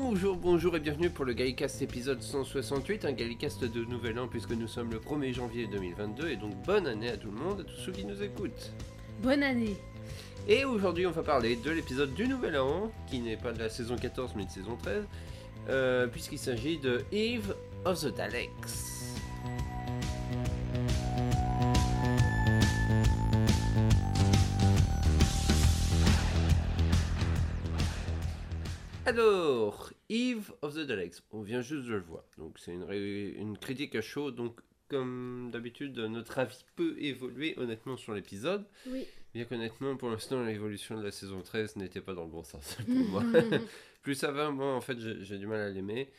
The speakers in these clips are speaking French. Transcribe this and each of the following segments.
Bonjour, bonjour et bienvenue pour le Gallicast épisode 168, un Gallicast de nouvel an puisque nous sommes le 1er janvier 2022 et donc bonne année à tout le monde, à tous ceux qui nous écoutent. Bonne année Et aujourd'hui on va parler de l'épisode du nouvel an, qui n'est pas de la saison 14 mais de saison 13, euh, puisqu'il s'agit de Eve of the Daleks. Alors, Eve of the Daleks, on vient juste de le voir, donc c'est une, critique à chaud, donc comme d'habitude notre avis peut évoluer honnêtement sur l'épisode, Oui. bien qu'honnêtement pour l'instant l'évolution de la saison 13 n'était pas dans le bon sens pour moi. Plus ça va, moi en fait j'ai du mal à l'aimer.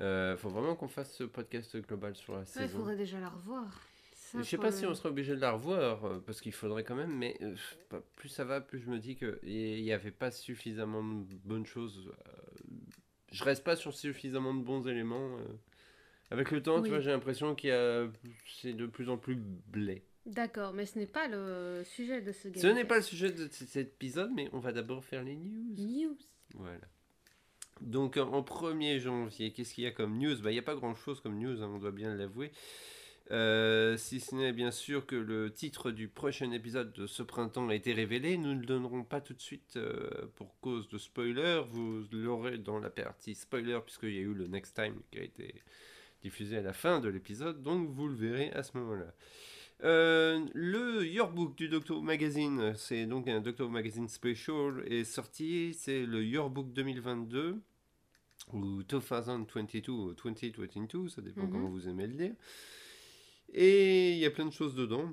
Euh, faut vraiment qu'on fasse ce podcast global sur la Ouais, il saison. faudrait déjà la revoir. Ça, Je sais pas le- si on serait obligé de la revoir, euh, parce qu'il faudrait quand même, mais euh, plus ça va, plus je me dis qu'il n'y avait pas suffisamment de bonnes choses. euh, je reste pas sur suffisamment de bons éléments. Avec le temps, Oui. tu vois, j'ai l'impression qu'il y a... c'est de plus en plus blé. D'accord, mais ce n'est pas le sujet de ce Ce n'est pas le sujet de cet épisode, mais on va d'abord faire les news. News. Voilà. Donc en en 1er janvier, qu'est-ce qu'il y a comme news? Bah il n'y a pas grand-chose comme news, hein, on doit bien l'avouer. Euh, si ce n'est bien sûr que le titre du prochain épisode de ce printemps a été révélé, nous ne le donnerons pas tout de suite euh, pour cause de spoiler, vous l'aurez dans la partie spoiler puisqu'il y a eu le Next Time qui a été diffusé à la fin de l'épisode, donc vous le verrez à ce moment-là. Euh, le Yearbook du Doctor Magazine, c'est donc un Doctor Magazine Special, est sorti, c'est le Yearbook 2022, ou 2022 ou 2022, ça dépend Mhm. comment vous aimez le dire. Et il y a plein de choses dedans.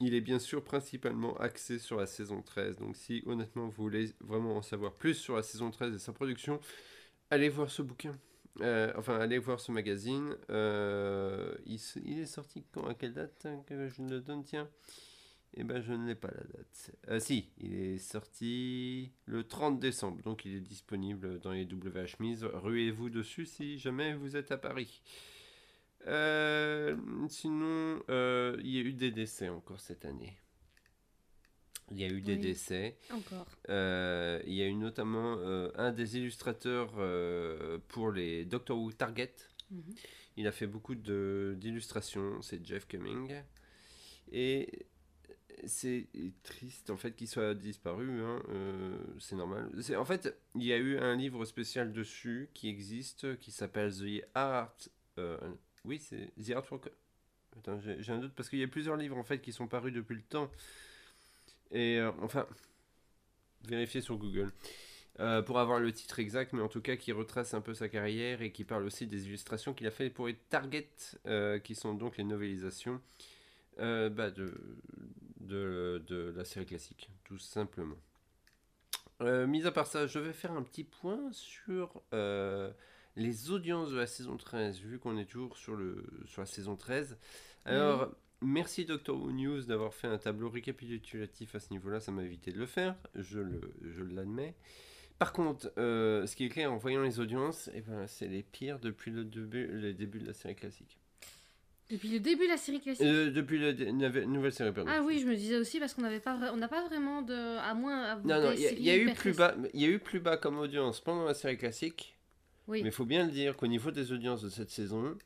Il est bien sûr principalement axé sur la saison 13, donc si honnêtement vous voulez vraiment en savoir plus sur la saison 13 et sa production, allez voir ce bouquin. Euh, enfin, allez voir ce magazine. Euh, il, est sorti quand À quelle date hein, que je le donne? Tiens. Eh ben, je ne l'ai pas la date. Euh, si, il est sorti le 30 décembre, donc il est disponible dans les WH Mises. Ruez-vous dessus si jamais vous êtes à Paris. Euh, sinon, euh, il y a eu des décès encore cette année. Il y a eu des Oui. décès. Encore. Euh, il y a eu notamment un des illustrateurs pour les Doctor Who Target. Mhm. Il a fait beaucoup d'illustrations, c'est Jeff Cumming. Et c'est triste en fait qu'il soit disparu, hein, euh, c'est normal. En fait, il y a eu un livre spécial dessus qui existe, qui s'appelle The Art... euh, oui, c'est The Art for... Attends, j'ai un doute parce qu'il y a plusieurs livres en fait qui sont parus depuis le temps. Et euh, enfin, vérifiez sur Google. Euh, pour avoir le titre exact, mais en tout cas qui retrace un peu sa carrière et qui parle aussi des illustrations qu'il a fait pour les Target, euh, qui sont donc les novélisations bah, de, de, la série classique, tout simplement. Mis à part ça, je vais faire un petit point sur les audiences de la saison 13, vu qu'on est toujours sur, le, sur la saison 13. Alors, merci Doctor Who News d'avoir fait un tableau récapitulatif à ce niveau-là, ça m'a évité de le faire, je le- je l'admets. Par contre, euh, ce qui est clair en voyant les audiences, eh ben, c'est les pires depuis le début, le début de la série classique. Depuis le début de la série classique? Euh, depuis la nouvelle série, pardon. ah oui, je me disais aussi parce qu'on n'avait pas, on n'a pas vraiment de, à moins. à- Non, non, il y, a- y eu plus bas, il y a eu plus bas comme audience pendant la série classique, Oui. mais il faut bien le dire qu'au niveau des audiences de cette saison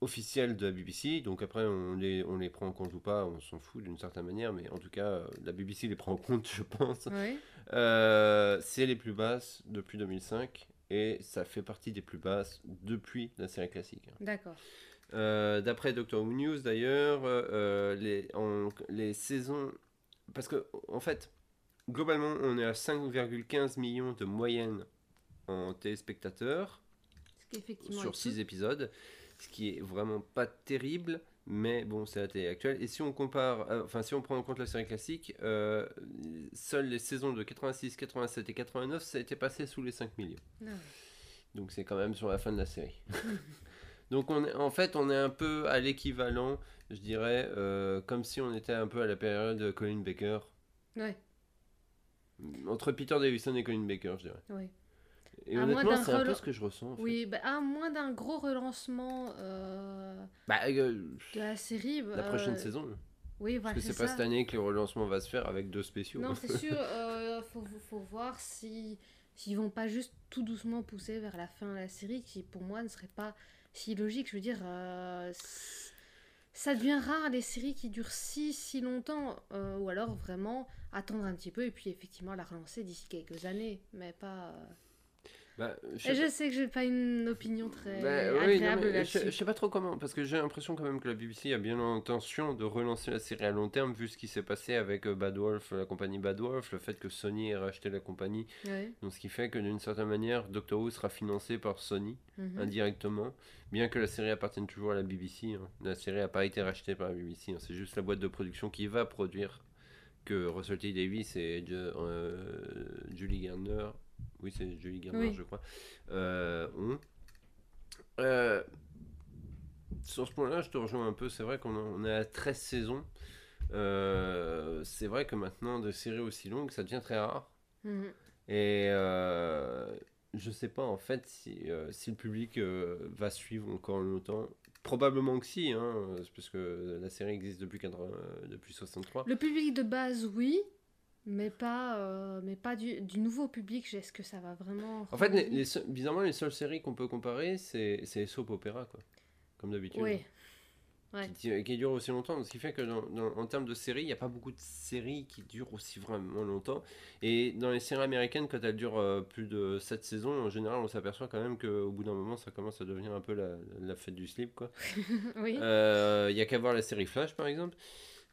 officielle de la BBC, donc après on les, on les prend en compte ou pas, on s'en fout d'une certaine manière, mais en tout cas euh, la BBC les prend en compte, je pense. Oui. Euh, c'est les plus basses depuis 2005 et ça fait partie des plus basses depuis la série classique. D'accord. Euh, D'après Doctor Who News d'ailleurs, euh, les, les saisons. Parce que, en fait, globalement, on est à 5,15 millions de moyenne en téléspectateurs sur est 6 peu. épisodes, ce qui est vraiment pas terrible, mais bon, c'est la télé actuelle. Et si on compare, euh, enfin, si on prend en compte la série classique, euh, seules les saisons de 86, 87 et 89, ça a été passé sous les 5 millions. Ah. Donc c'est quand même sur la fin de la série. Donc on est, en fait, on est un peu à l'équivalent, je dirais, euh, comme si on était un peu à la période de Colin Baker. Ouais. Entre Peter Davison et Colin Baker, je dirais. Oui. Et À honnêtement, c'est un peu ce que je ressens. en fait. Oui, bah, à moins d'un gros relancement euh, Bah, euh, de la série. la prochaine euh, saison. Oui, Parce voilà, que c'est pas cette année que le relancement va se faire avec deux spéciaux. Non, c'est sûr, faut, faut voir si s'ils vont pas juste tout doucement pousser vers la fin de la série, qui pour moi ne serait pas si logique. Je veux dire, ça devient rare les séries qui durent si si longtemps, ou alors vraiment attendre un petit peu et puis effectivement la relancer d'ici quelques années, mais pas. Bah, je sais je sais que j'ai pas une opinion très Bah, oui, agréable là-dessus. je, je sais pas trop comment, parce que j'ai l'impression quand même que la BBC a bien l'intention de relancer la série à long terme, vu ce qui s'est passé avec euh, Bad Wolf, la compagnie Bad Wolf, le fait que Sony ait racheté la compagnie. Ouais. Donc, ce qui fait que d'une certaine manière, Doctor Who sera financé par Sony Mhm. indirectement, bien que la série appartienne toujours à la BBC. hein. La série n'a pas été rachetée par la BBC, hein. c'est juste la boîte de production qui va produire que Russell T Davis et euh, Julie Garner, oui c'est Julie Oui. je crois, euh, ont. Euh, sur ce point-là, je te rejoins un peu, c'est vrai qu'on a- on est à 13 saisons. Euh, c'est vrai que maintenant, des séries aussi longues, ça devient très rare. Mhm. Et je sais pas en fait si, si le public va suivre encore longtemps. Probablement que si, hein, parce que la série existe depuis, 80, euh, depuis 63. Le public de base, oui, mais pas, euh, mais pas du, du nouveau public. Est-ce que ça va vraiment. En fait, les, les bizarrement, les seules séries qu'on peut comparer, c'est les soap opéra, quoi. Comme d'habitude. Oui. Ouais. Qui, qui durent aussi longtemps. Ce qui fait que dans, dans- en termes de séries, il n'y a pas beaucoup de séries qui durent aussi vraiment longtemps. Et dans les séries américaines, quand elles durent euh, plus de 7 saisons, en général, on s'aperçoit quand même qu'au bout d'un moment, ça commence à devenir un peu la, la fête du slip, quoi. oui. Euh, Il y a qu'à voir la série Flash par exemple.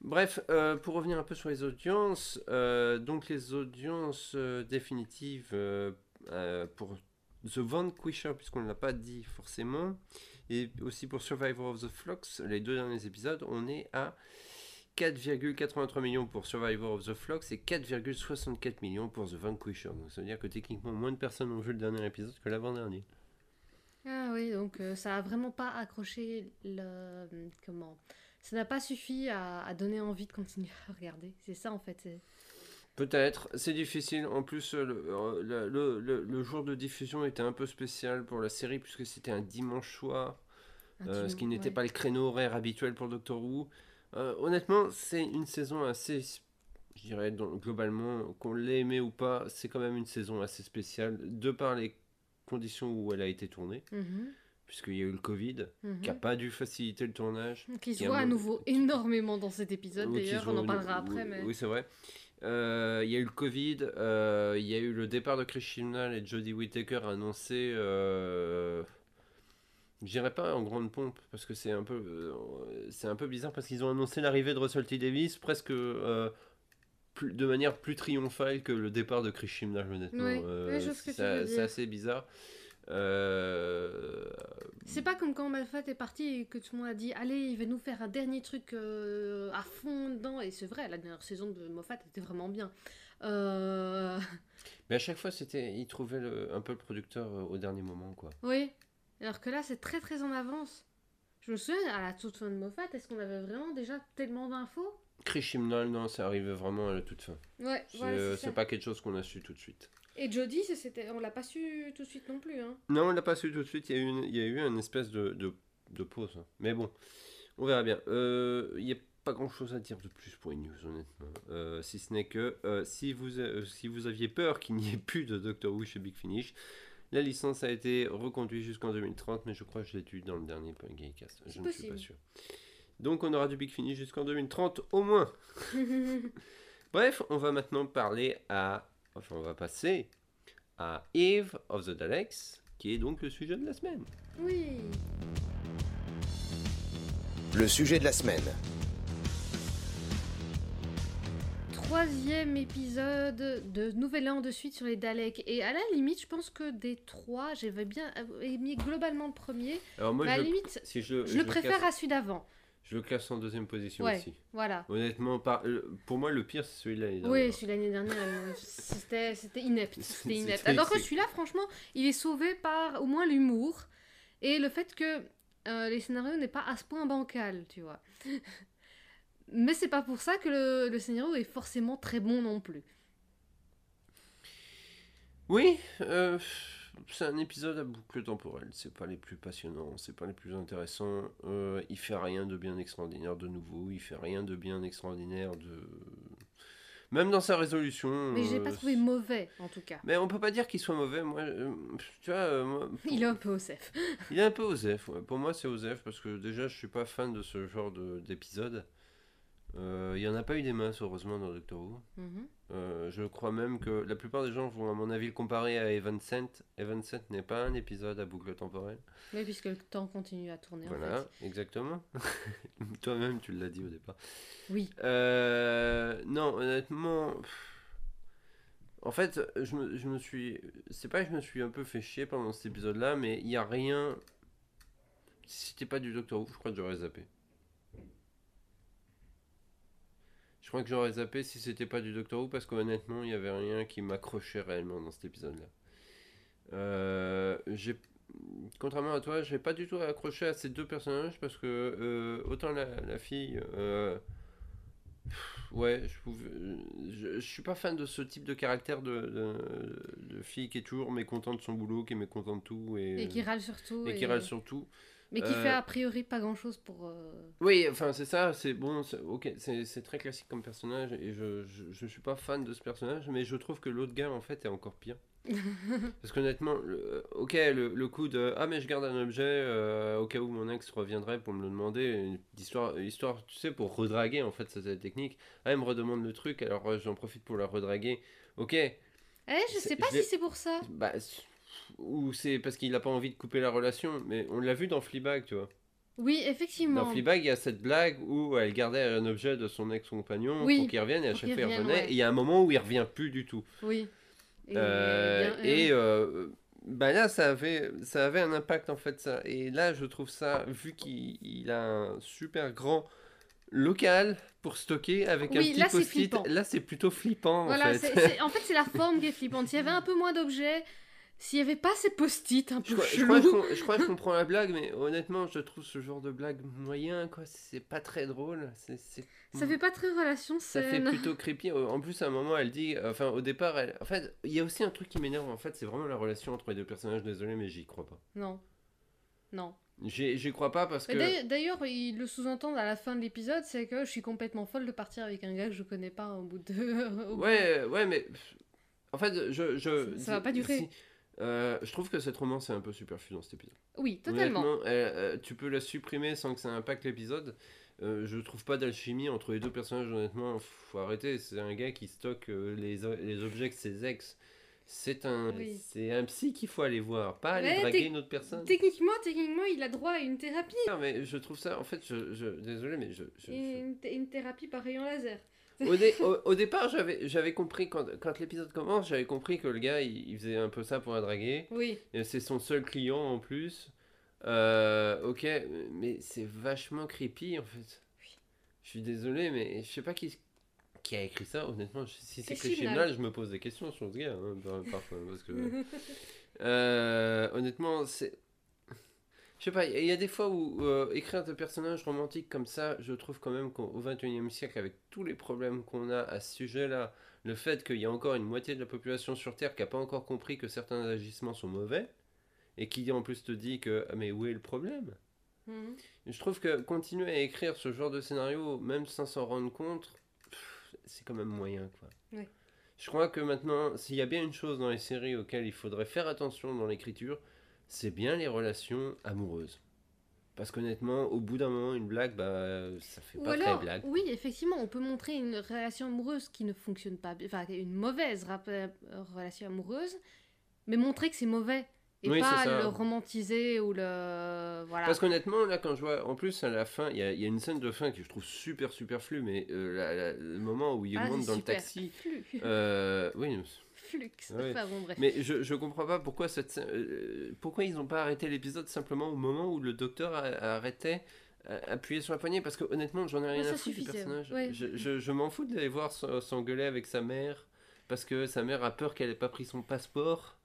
Bref, euh, pour revenir un peu sur les audiences, euh, donc les audiences euh, définitives pour The Vanquisher, puisqu'on ne l'a pas dit forcément, et aussi pour Survivor of the Flux, les deux derniers épisodes, on est à 4,83 millions pour Survivor of the Flux et 4,64 millions pour The Vanquisher. Donc ça veut dire que techniquement moins de personnes ont vu le dernier épisode que l'avant-dernier. Ah oui, donc ça a vraiment pas accroché le. Comment Ça n'a pas suffi à, à donner envie de continuer à regarder. C'est ça en fait. Peut-être, c'est difficile. En plus, euh, le, euh, le, le- le- le jour de diffusion était un peu spécial pour la série puisque c'était un dimanche soir, un euh, ce qui n'était ouais. pas le créneau horaire habituel pour Doctor Who. Euh, honnêtement, c'est une saison assez, je dirais dans- globalement, qu'on l'ait aimé ou pas, c'est quand même une saison assez spéciale de par les conditions où elle a été tournée, Mhm, puisqu'il y a eu le Covid, mhm. qui n'a pas dû faciliter le tournage. Qui se voit à nouveau qui- énormément dans cet épisode d'ailleurs, on en parlera après. Mais... Oui, c'est vrai. Euh, Il y a eu le Covid, euh, il y a eu le départ de Chris Chibnall et Jodie Whittaker annoncé. Euh, je dirais pas en grande pompe parce que c'est un peu, euh, c'est un peu bizarre parce qu'ils ont annoncé l'arrivée de Russell T Davis presque plus- de manière plus triomphale que le départ de Chris Chibnall honnêtement. Oui, oui, c'est assez bizarre. Euh, C'est pas comme quand Malfat est parti et que tout le monde a dit Allez, il va nous faire un dernier truc euh, à fond dedans. Et c'est vrai, la dernière saison de Moffat était vraiment bien. Euh, Mais à chaque fois, c'était, trouvaient le- un peu le producteur au dernier moment quoi. Oui. Alors que là, c'est très très en avance. Je me souviens, à la toute fin de Moffat, est-ce qu'on avait vraiment déjà tellement d'infos? Chris Chibnall, non, c'est arrivé vraiment à la toute fin. Ouais, C'est voilà, ça. pas quelque chose qu'on a su tout de suite. Et Jodie, on l'a pas su tout de suite non plus. Hein. Non, on l'a pas su tout de suite. Il y a eu une, il y a eu une espèce de, de, de pause. Mais bon, on verra bien. Euh, Il n'y a pas grand chose à dire de plus pour une news, honnêtement. Euh, si ce n'est que euh, si, vous, si vous aviez peur qu'il n'y ait plus de Doctor Who chez Big Finish, la licence a été reconduite jusqu'en 2030, mais je crois que je l'ai lu dans le dernier Gamecast. Je ne suis pas sûr. Donc on aura du Big Finish jusqu'en 2030 au moins. Bref, on va maintenant parler à. Enfin, on va passer à Eve of the Daleks, qui est donc le sujet de la semaine. oui. Le sujet de la semaine. Troisième épisode de Nouvel An de suite sur les Daleks. Et à la limite, je pense que des trois, j'avais bien aimé globalement le premier. Alors moi, à je, la limite, si je, je le préfère à celui d'avant. Je le classe en deuxième position Ouais. aussi. Voilà. Honnêtement, par, euh, pour moi, le pire, c'est celui-là. l'année Oui, dernière. celui de l'année dernière, c'était c'était inepte. C'était inepte. Alors que celui-là, franchement, il est sauvé par au moins l'humour et le fait que euh, les scénarios n'est pas à ce point bancal, tu vois. Mais c'est pas pour ça que le, le scénario est forcément très bon non plus. Oui, euh, c'est un épisode à boucle temporelle. C'est pas les plus passionnants, c'est pas les plus intéressants. Euh, il fait rien de bien extraordinaire de nouveau. Il fait rien de bien extraordinaire de Même dans sa résolution. Mais j'ai euh, pas trouvé mauvais, en tout cas. Mais on peut pas dire qu'il soit mauvais. Moi, euh, tu vois, euh, moi, pour- Il est un peu Osef. il est un peu Osef. ouais. Pour moi, c'est Osef parce que déjà, je suis pas fan de ce genre de- d'épisode. Euh, Il y en a pas eu des masses, heureusement, dans Doctor Who. Mhm. Euh, je crois même que la plupart des gens vont, à mon avis, le comparer à Evan Cent. Evan Cent n'est pas un épisode à boucle temporelle. Oui, puisque le temps continue à tourner, en Voilà, fait. exactement. Toi-même, tu l'as dit au départ. Oui. Euh, non, honnêtement. En fait, je me, je me suis. C'est pas que je me suis un peu fait chier pendant cet épisode-là, mais il y a rien. Si c'était pas du Doctor Who, je crois que j'aurais zappé. Je crois que j'aurais zappé si c'était pas du Doctor Who parce qu'honnêtement, il y avait rien qui m'accrochait réellement dans cet épisode-là. Euh, j'ai contrairement à toi, j'ai pas du tout accroché à ces deux personnages parce que euh, autant la, la fille, euh, ouais, je, pouvais, je, je suis pas fan de ce type de caractère de, de, de fille qui est toujours mécontente de son boulot, qui est mécontente de tout et, Et qui râle surtout. et qui râle sur tout. Mais qui Euh, fait a priori pas grand chose pour. euh, Oui, enfin c'est ça, c'est bon, c'est- ok, c'est très classique comme personnage et je, je, je suis pas fan de ce personnage, mais je trouve que l'autre gars en fait est encore pire. Parce qu'honnêtement, le- ok, le, le coup de ah mais je garde un objet euh, au cas où mon ex reviendrait pour me le demander, une histoire, histoire tu sais, pour redraguer en fait, c'est la technique. Ah, elle me redemande le truc, alors euh, j'en profite pour la redraguer. Ok, Eh, je sais pas si c'est pour ça. bah, ou c'est parce qu'il a pas envie de couper la relation, mais on l'a vu dans Fleabag, tu vois. Oui, effectivement. Dans Fleabag, il y a cette blague où elle gardait un objet de son ex-compagnon Oui, pour qu'il revienne et à chaque fois il revenait. ouais. Et il y a un moment où il revient plus du tout. Oui. Et, Euh, bien, et euh, euh, bah là, ça avait, ça avait un impact en fait. Ça. Et là, je trouve ça, vu qu'il il a un super grand local pour stocker avec un Oui, petit là, c'est post-it, flippant. là c'est plutôt flippant voilà, en fait. c'est- en fait, c'est la forme qui est flippante. S'il y avait un peu moins d'objets, s'il y avait pas ces post-it un peu crois, je, crois que je com- je crois que je comprends la blague, mais honnêtement, je trouve ce genre de blague moyen, quoi. C'est pas très drôle. C'est, c'est- Ça fait pas très relation Ça fait plutôt creepy. En plus, à un moment, elle dit. Enfin, au départ, elle... en fait, il y a aussi un truc qui m'énerve. En fait, c'est vraiment la relation entre les deux personnages. Désolé, mais j'y crois pas. Non. Non. J'y, j'y crois pas parce Mais que. d'ailleurs- ils le sous-entendent à la fin de l'épisode, c'est que je suis complètement folle de partir avec un gars que je connais pas au bout de. au bout- Ouais, ouais, mais. En fait, je. je Ça- ça va pas durer. si- euh, je trouve que cette romance est un peu superflue dans cet épisode. Oui, totalement. Elle- euh, tu peux la supprimer sans que ça impacte l'épisode. Euh, je trouve pas d'alchimie entre les deux personnages, honnêtement. Faut arrêter. C'est un gars qui stocke euh, les, les objets que ses ex. C'est un, Oui. c'est un psy qu'il faut aller voir, pas aller Mais draguer une autre personne. Techniquement, techniquement, il a droit à une thérapie. Non, mais je trouve ça, en fait, je, je- désolé, mais je, une thérapie par rayon laser. Au, dé- au- au départ, j'avais, compris quand, quand l'épisode commence, j'avais compris que le gars, il, il faisait un peu ça pour la draguer. Oui. C'est son seul client en plus. Euh, ok, mais c'est vachement creepy en fait. Je suis désolé, mais je sais pas qui, qui a écrit ça. Honnêtement, si c'est. Chibnall, je me pose des questions sur ce gars hein, par- parfois. Parce que, euh, honnêtement, c'est. Je sais pas, il y a des fois où euh, écrire des personnages romantiques comme ça, je trouve quand même qu'au XXIe siècle, avec tous les problèmes qu'on a à ce sujet-là, le fait qu'il y a encore une moitié de la population sur Terre qui n'a pas encore compris que certains agissements sont mauvais, et qui en plus te dit que ah, mais où est le problème? Mhm. Je trouve que continuer à écrire ce genre de scénario, même sans s'en rendre compte, c'est quand même moyen quoi. Je crois que maintenant, s'il y a bien une chose dans les séries auxquelles il faudrait faire attention dans l'écriture, c'est bien les relations amoureuses. Parce qu'honnêtement, au bout d'un moment, une blague, bah, ça fait Ou pas alors, très blague. oui, effectivement, on peut montrer une relation amoureuse qui ne fonctionne pas, enfin une mauvaise euh, relation amoureuse, mais montrer que c'est mauvais et Oui, pas le romantiser ou le voilà. Parce qu'honnêtement, là, quand je vois, en plus, à la fin, il y, a- il y a une scène de fin que je trouve super superflue, mais euh, la- la- le moment où il Ah, monte dans super. le taxi, euh, oui, Flux. Ouais. Enfin bon, bref. mais je, je comprends pas pourquoi cette, euh, pourquoi ils ont pas arrêté l'épisode simplement au moment où le docteur a- a arrêtait a- appuyé sur la poignée parce que honnêtement j'en ai rien ça à foutre du personnage ouais. je, je, je m'en fous d'aller voir s'engueuler avec sa mère parce que sa mère a peur qu'elle ait pas pris son passeport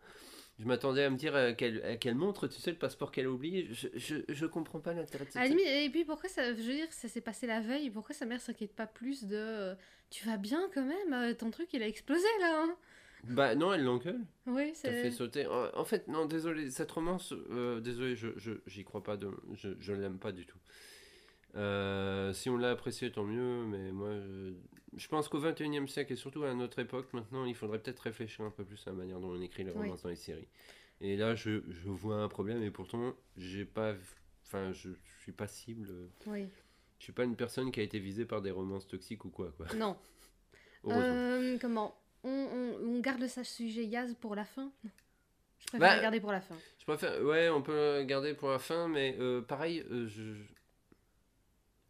je m'attendais à me dire euh, qu'elle euh, qu'elle montre tu sais le passeport qu'elle a oublié je, je, je comprends pas l'intérêt de limite, et puis pourquoi ça, je veux dire, ça s'est passé la veille, pourquoi sa mère s'inquiète pas plus de euh, tu vas bien quand même, euh, ton truc il a explosé là hein? Bah non elle l'engueule Oui, T'as fait c'est. sauter. En, fait, non, désolé, cette romance, euh, désolé, je, je- j'y crois pas, de, je, je l'aime pas du tout. Euh, si on l'a apprécié, tant mieux, mais moi, je, je pense qu'au 21e siècle et surtout à notre époque, maintenant, il faudrait peut-être réfléchir un peu plus à la manière dont on écrit les Oui. romances dans les séries. Et là, je, je vois un problème, et pourtant, j'ai pas. Enfin, je, je suis pas cible. Oui. Je suis pas une personne qui a été visée par des romances toxiques ou quoi, quoi. Non. Euh, comment? On, on- on garde ce sujet Yaz pour la fin Je préfère Bah, le garder pour la fin. Je préfère. Ouais, on peut le garder pour la fin, mais euh, pareil, euh, je.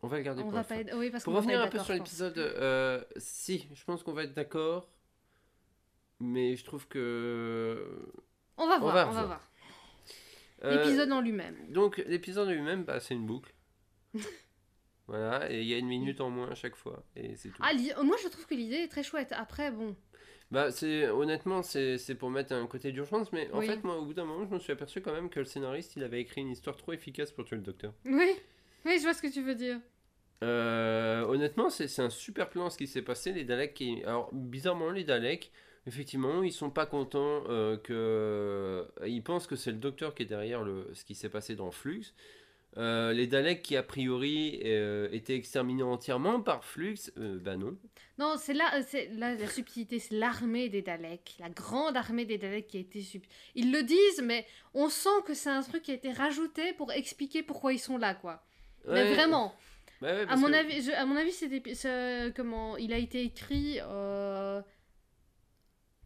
On va le garder On pour va la pas fin. être... Oui, parce Pour revenir un peu sur l'épisode, euh, si, je pense qu'on va être d'accord, mais je trouve que. On va On voir, va on va voir. L'épisode en lui-même. Donc, l'épisode lui-même, bah, c'est une boucle. voilà, et il y a une minute en moins à chaque fois, et c'est tout. Ah, moi je trouve que l'idée est très chouette. Après, bon. Bah, c'est honnêtement, c'est pour mettre un côté d'urgence, mais en Oui. fait, moi, au bout d'un moment, je me suis aperçu quand même que le scénariste, il avait écrit une histoire trop efficace pour tuer le docteur. Oui, oui, je vois ce que tu veux dire. Euh, honnêtement, c'est c'est un super plan ce qui s'est passé. Les Daleks, qui... alors bizarrement, les Daleks, effectivement, ils sont pas contents euh, que. Ils pensent que c'est le docteur qui est derrière le... ce qui s'est passé dans Flux. Euh, les Daleks qui, a priori, euh, étaient exterminés entièrement par Flux, euh, bah non. Non, c'est là, euh, c'est là la subtilité, c'est l'armée des Daleks, la grande armée des Daleks qui a été sub. Ils le disent, mais on sent que c'est un truc qui a été rajouté pour expliquer pourquoi ils sont là, quoi. Ouais. Mais vraiment, Bah ouais, à mon que- avis, je- à mon avis, ce- comment il a été écrit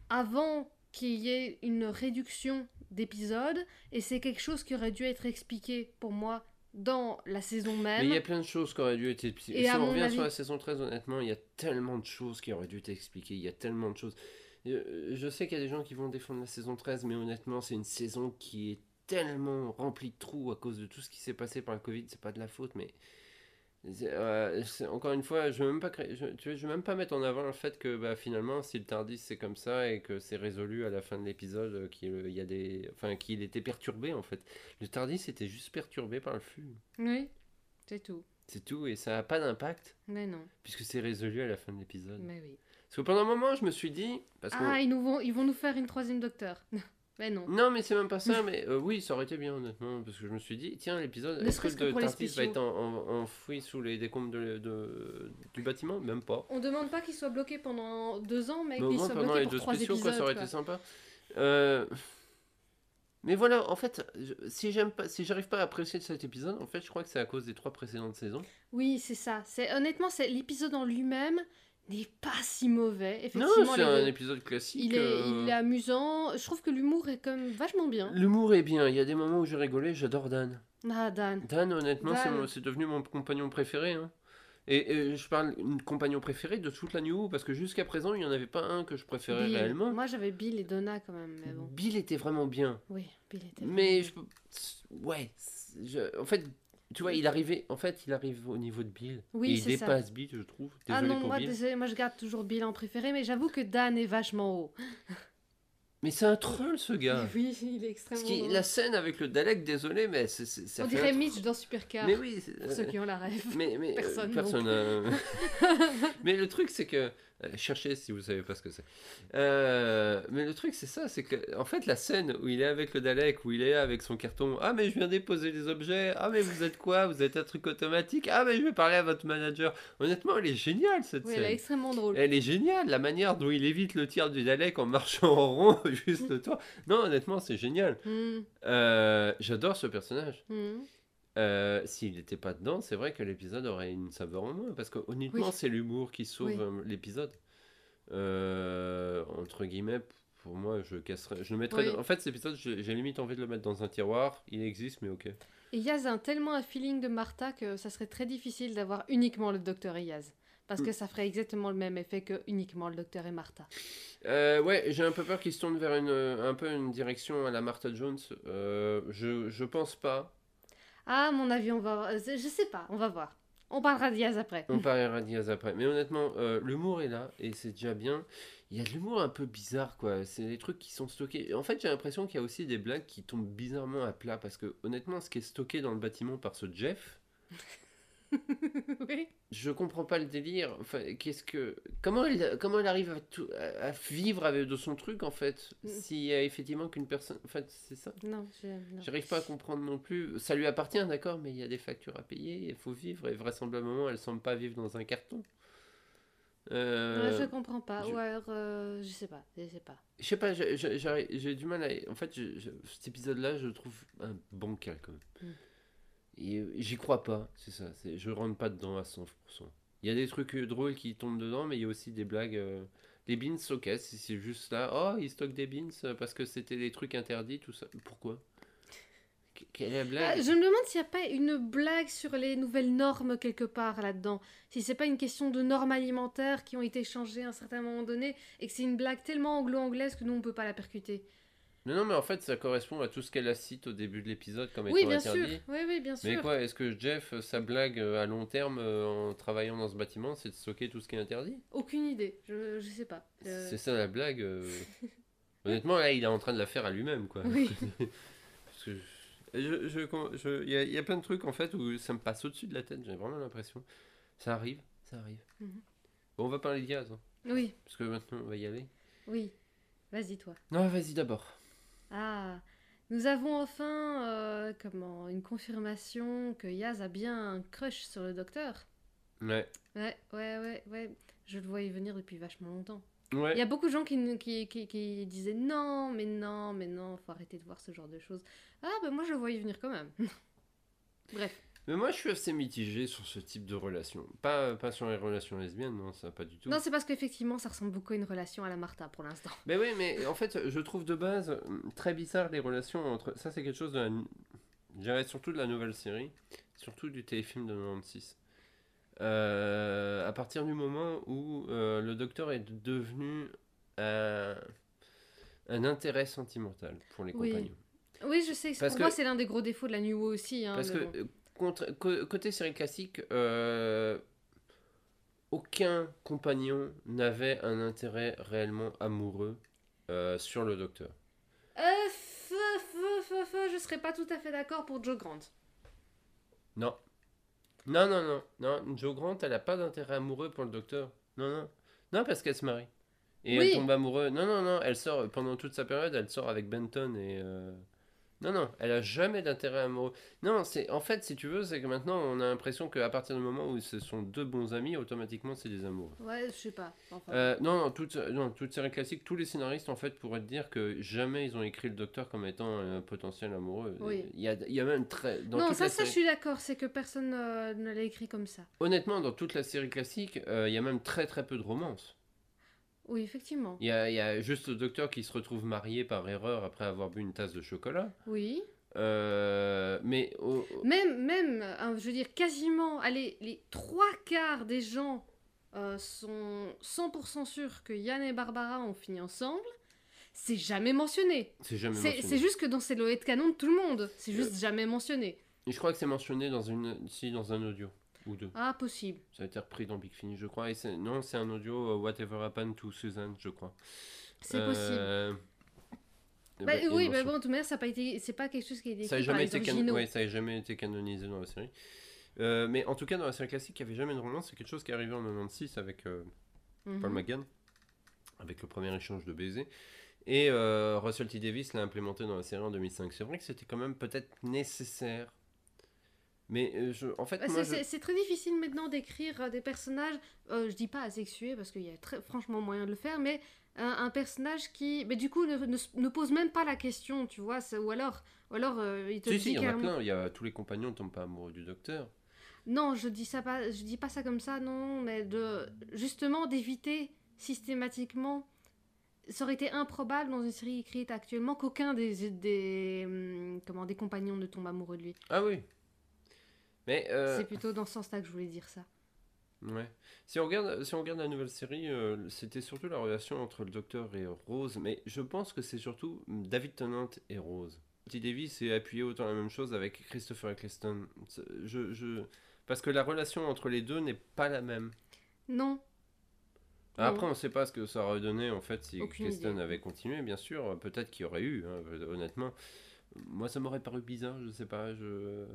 avant qu'il y ait une réduction d'épisodes, et c'est quelque chose qui aurait dû être expliqué pour moi dans la saison Mais même. il y a plein de choses qui auraient dû être expliquées. Et Si on revient avis- sur la saison 13, honnêtement, il y a tellement de choses qui auraient dû être expliquées. Il y a tellement de choses. Euh, Je sais qu'il y a des gens qui vont défendre la saison 13, mais honnêtement, c'est une saison qui est tellement remplie de trous à cause de tout ce qui s'est passé par le Covid. C'est pas de la faute, mais. Euh, encore une fois, je ne veux, même pas créer- je, tu vois, je veux même pas mettre en avant le fait que bah, finalement, si le Tardis c'est comme ça et que c'est résolu à la fin de l'épisode, euh, qu'il il y a des, enfin, qu'il était perturbé en fait. Le Tardis était juste perturbé par le flux. Oui, c'est tout. C'est tout, et ça n'a pas d'impact, Mais non, puisque c'est résolu à la fin de l'épisode. mais oui. Parce que pendant un moment, je me suis dit... Parce. Ah, ils, nous vont, ils vont nous faire une troisième docteur. mais non. Non, mais c'est même pas ça, mais euh, oui, ça aurait été bien, honnêtement, parce que je me suis dit, tiens, l'épisode, est-ce que le va être en- en- enfoui sous les décombres de, de- du bâtiment? Même pas. On demande pas qu'il soit bloqué pendant deux ans, mais Mais au qu'il moins, soit pendant bloqué les deux trois spéciaux, épisodes. quoi, ça aurait quoi. été sympa. Euh, Mais voilà, en fait, je- si j'aime pas, si j'arrive pas à apprécier cet épisode, en fait, je crois que c'est à cause des trois précédentes saisons. Oui, c'est ça. C'est honnêtement, c'est l'épisode en lui-même n'est pas si mauvais. Non, Effectivement, c'est les un épisode classique. il est, euh, il est amusant. Je trouve que l'humour est comme vachement bien. L'humour est bien, il y a des moments où j'ai rigolé, j'adore Dan. Ah Dan. Dan, honnêtement, c'est Dan. c'est devenu mon compagnon préféré. hein. Et, et je parle de compagnon préféré de toute la New parce que jusqu'à présent, il n'y en avait pas un que je préférais Bill. réellement. Moi, j'avais Bill et Donna quand même, mais bon. Bill était vraiment bien. Oui, Bill était. Mais vraiment je peux- Ouais. c'est- je- En fait, tu vois, il arrivait. En fait, il arrive au niveau de Bill. Oui, et il c'est ça. dépasse Bill, je trouve. Ah non, pour moi, Bill. désolé, moi je garde toujours Bill en préféré, mais j'avoue que Dan est vachement haut. Mais c'est un troll, ce gars. Oui, il est extrêmement drôle. la scène avec le Dalek, désolé, mais c'est, ça On fait dirait Mitch dans Supercar. Mais oui. c'est- Pour ceux qui ont la rêve. Mais, mais euh, Personne personne euh, mais le truc, c'est que. Euh, cherchez si vous savez pas ce que c'est. Euh, mais le truc, c'est ça c'est que, en fait, la scène où il est avec le Dalek, où il est avec son carton. Ah, mais je viens déposer des objets. Ah, mais vous êtes quoi? Vous êtes un truc automatique. Ah, mais je vais parler à votre manager. Honnêtement, elle est géniale cette Oui, elle est scène. extrêmement drôle. Elle est géniale, la manière dont il évite le tir du Dalek en marchant en rond, juste le toit. Non, honnêtement, c'est génial. Hmm, Euh, J'adore ce personnage. hmm. Euh, S'il n'était pas dedans, c'est vrai que l'épisode aurait une saveur en moins. Parce que honnêtement, Oui. c'est l'humour qui sauve Oui. euh, l'épisode. Euh, entre guillemets, pour moi, je casserais. Je le mettrais. Oui. dans- En fait, cet épisode, j'ai limite envie de le mettre dans un tiroir. Il existe, mais ok. Et Yaz a un- tellement un feeling de Martha que ça serait très difficile d'avoir uniquement le docteur et Yaz. Parce que ça ferait exactement le même effet que uniquement le docteur et Martha. Euh, ouais, j'ai un peu peur qu'il se tourne vers une, un peu une direction à la Martha Jones. Euh, je, je pense pas. Ah, mon avis, on va. Je sais pas, on va voir. On parlera de Yaz après. On parlera Diaz après. Mais honnêtement, euh, l'humour est là et c'est déjà bien. Il y a de l'humour un peu bizarre, quoi. C'est des trucs qui sont stockés. En fait, j'ai l'impression qu'il y a aussi des blagues qui tombent bizarrement à plat parce que, honnêtement, ce qui est stocké dans le bâtiment par ce Jeff, oui. Je comprends pas le délire. Enfin, qu'est-ce que. Comment elle, comment elle arrive à, tout- à- à vivre avec de son truc, en fait Mm. S'il y a effectivement qu'une personne. En fait, c'est ça? Non. J'arrive pas à comprendre non plus. Ça lui appartient, d'accord, mais il y a des factures à payer, il faut vivre, et vraisemblablement, elle semble pas vivre dans un carton. Euh, Ouais, je comprends pas. je- Ou alors, euh, je sais pas. Je sais pas. Je sais pas, j'ai- du mal à. En fait, je- je- cet épisode-là, je le trouve un bancal quand même. Mm. Euh, j'y crois pas, c'est ça. Je rentre pas dedans à 100%. Il y a des trucs euh, drôles qui tombent dedans, mais il y a aussi des blagues. euh, Les beans, ok, c'est juste là. Oh, ils stockent des beans euh, parce que c'était des trucs interdits, tout ça. Pourquoi? Que- Quelle est la Ah, blague je me demande s'il n'y a pas une blague sur les nouvelles normes quelque part là-dedans. Si c'est pas une question de normes alimentaires qui ont été changées à un certain moment donné et que c'est une blague tellement anglo-anglaise que nous on peut pas la percuter. Non, non, mais en fait, ça correspond à tout ce qu'elle a cite au début de l'épisode comme Oui, étant bien interdit. sûr. Oui, oui, bien sûr. Mais quoi, est-ce que Jeff, euh, sa blague euh, à long terme euh, en travaillant dans ce bâtiment, c'est de stocker tout ce qui est interdit? Aucune idée. Je, je sais pas. Euh, C'est ça la blague. euh. Honnêtement, là, il est en train de la faire à lui-même, quoi. Oui. Parce que je- je- je- je- il y, a- il y a plein de trucs en fait où ça me passe au-dessus de la tête. J'ai vraiment l'impression. Ça arrive, ça arrive. Mhm. Bon, on va parler de gaz, hein, Oui, parce que maintenant on va y aller. oui. Vas-y, toi. Non, vas-y d'abord. Ah, nous avons enfin euh, comment, une confirmation que Yaz a bien un crush sur le docteur. Ouais. Ouais, ouais, ouais, ouais. Je le voyais venir depuis vachement longtemps. Ouais. Il y a beaucoup de gens qui, qui, qui, qui disaient non, mais non, mais non, faut arrêter de voir ce genre de choses. Ah, ben moi je le voyais venir quand même. Bref. Mais moi, je suis assez mitigé sur ce type de relation. Pas, pas sur les relations lesbiennes, non, ça pas du tout. Non, c'est parce qu'effectivement, ça ressemble beaucoup à une relation à la Martha pour l'instant. Mais oui, mais en fait, je trouve de base euh, très bizarre les relations entre. Ça, c'est quelque chose de la. Je dirais surtout de la nouvelle série, surtout du téléfilm de 96. Euh, à partir du moment où euh, le docteur est devenu un, un intérêt sentimental pour les Oui. compagnons. Oui, je sais, Parce pour que- moi c'est l'un des gros défauts de la New Wo aussi. Hein, Parce que bon. Contre- côté série classique, euh, aucun compagnon n'avait un intérêt réellement amoureux euh, sur le docteur. Euh, feu, feu, feu, feu, je serais pas tout à fait d'accord pour Joe Grant. Non. Non, non, non. Non, Joe Grant, elle a pas d'intérêt amoureux pour le docteur. Non, non. Non, parce qu'elle se marie. Et Oui. elle tombe amoureuse. Non, non, non. Elle sort, pendant toute sa période, elle sort avec Benton et. euh, Non, non. Elle a jamais d'intérêt amoureux. Non, c'est. En fait, si tu veux, c'est que maintenant, on a l'impression qu'à partir du moment où ce sont deux bons amis, automatiquement, c'est des amoureux. Ouais, je sais pas. Enfin, Euh, non, non, toute, non, toute série classique, tous les scénaristes en fait pourraient te dire que jamais ils ont écrit le docteur comme étant un potentiel amoureux. Oui. Il y a, il y a même très. Dans non, ça, ça, je suis d'accord, c'est que personne euh, ne l'a écrit comme ça. Honnêtement, dans toute la série classique, euh, il y a même très très peu de romance. Oui, effectivement. Il y a, il y a juste le docteur qui se retrouve marié par erreur après avoir bu une tasse de chocolat. Oui. Euh, mais Même, même, hein, je veux dire, quasiment, allez, les trois quarts des gens euh, sont 100% sûrs que Yann et Barbara ont fini ensemble. C'est jamais mentionné. c'est jamais mentionné. c'est juste que dans ces loées de canon de tout le monde. C'est juste jamais mentionné. Et je crois que c'est mentionné dans, une, si, dans un audio ou deux. Ah, possible. Ça a été repris dans Big Finish, je crois. Et non, c'est un audio euh, Whatever Happened to Susan, je crois. C'est possible. Euh, Bah, bah, a oui, mais mention. bon, de toute manière, ça n'a pas été, c'est pas quelque chose qui a été Ça n'a par jamais, été can- ouais, ça a jamais été canonisé dans la série. Euh, mais en tout cas, dans la série classique, il n'y avait jamais de romance. C'est quelque chose qui est arrivé en 96 avec euh, Mhm. Paul McGann, avec le premier échange de baisers. Et euh, Russell T. Davis l'a implémenté dans la série en 2005. C'est vrai que c'était quand même peut-être nécessaire. Mais euh, je, en fait, Bah, c'est- je- très difficile maintenant d'écrire euh, des personnages, euh, je dis pas asexués parce qu'il y a très franchement moyen de le faire, mais un, un personnage qui, mais du coup, ne, ne pose même pas la question, tu vois, ou alors, ou alors euh, il te Si, dit si, il y en a plein. Il y a, tous les compagnons ne tombent pas amoureux du docteur. Non, je dis ça pas, je dis pas ça comme ça, non, mais de justement d'éviter systématiquement. Ça aurait été improbable dans une série écrite actuellement qu'aucun des, des hum, comment des compagnons ne tombe amoureux de lui. Ah oui. Mais euh, C'est plutôt dans ce sens-là que je voulais dire ça. Ouais. Si on regarde, si on regarde la nouvelle série, euh, c'était surtout la relation entre le Docteur et Rose, mais je pense que c'est surtout David Tennant et Rose. T. Davis est appuyé autant la même chose avec Christopher Eccleston. Je, je... Parce que la relation entre les deux n'est pas la même. Non, Après, on ne sait pas ce que ça aurait donné en fait si Aucune Eccleston idée. avait continué, bien sûr. Peut-être qu'il y aurait eu, hein, honnêtement. Moi, ça m'aurait paru bizarre, je sais pas. Je...